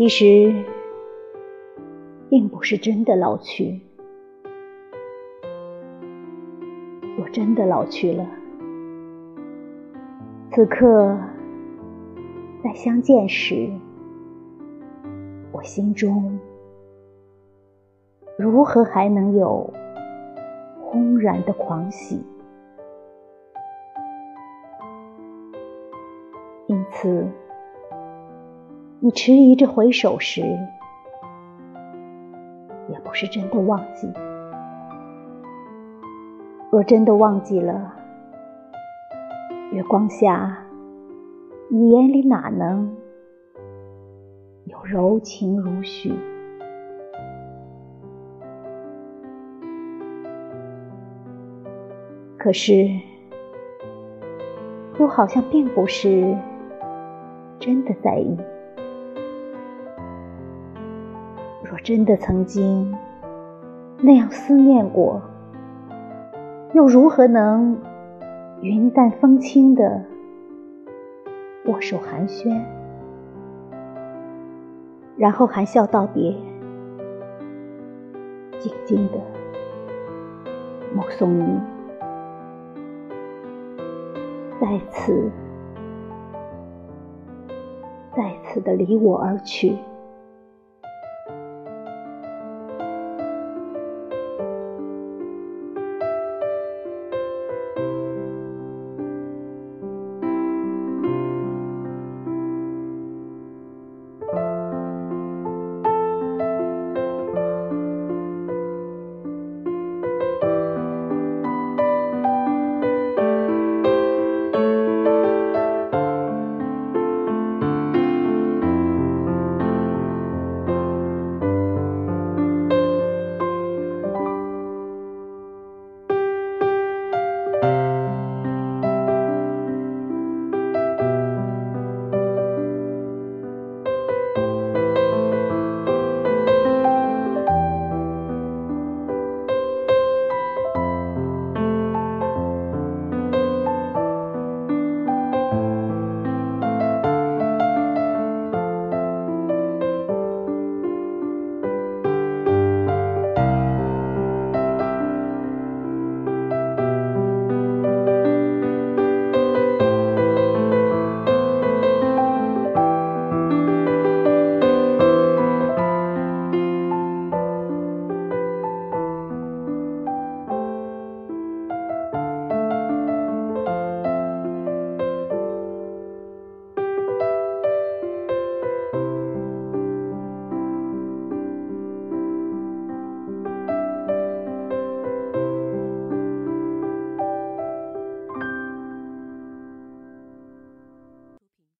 其实，并不是真的老去。若真的老去了，此刻再相见时，我心中如何还能有轰然的狂喜？因此。你迟疑着回首时，也不是真的忘记。若真的忘记了，月光下，你眼里哪能有柔情如许？可是，又好像并不是真的在意。真的曾经那样思念过，又如何能云淡风轻的握手寒暄，然后含笑道别，静静的目送你再次、再次的离我而去？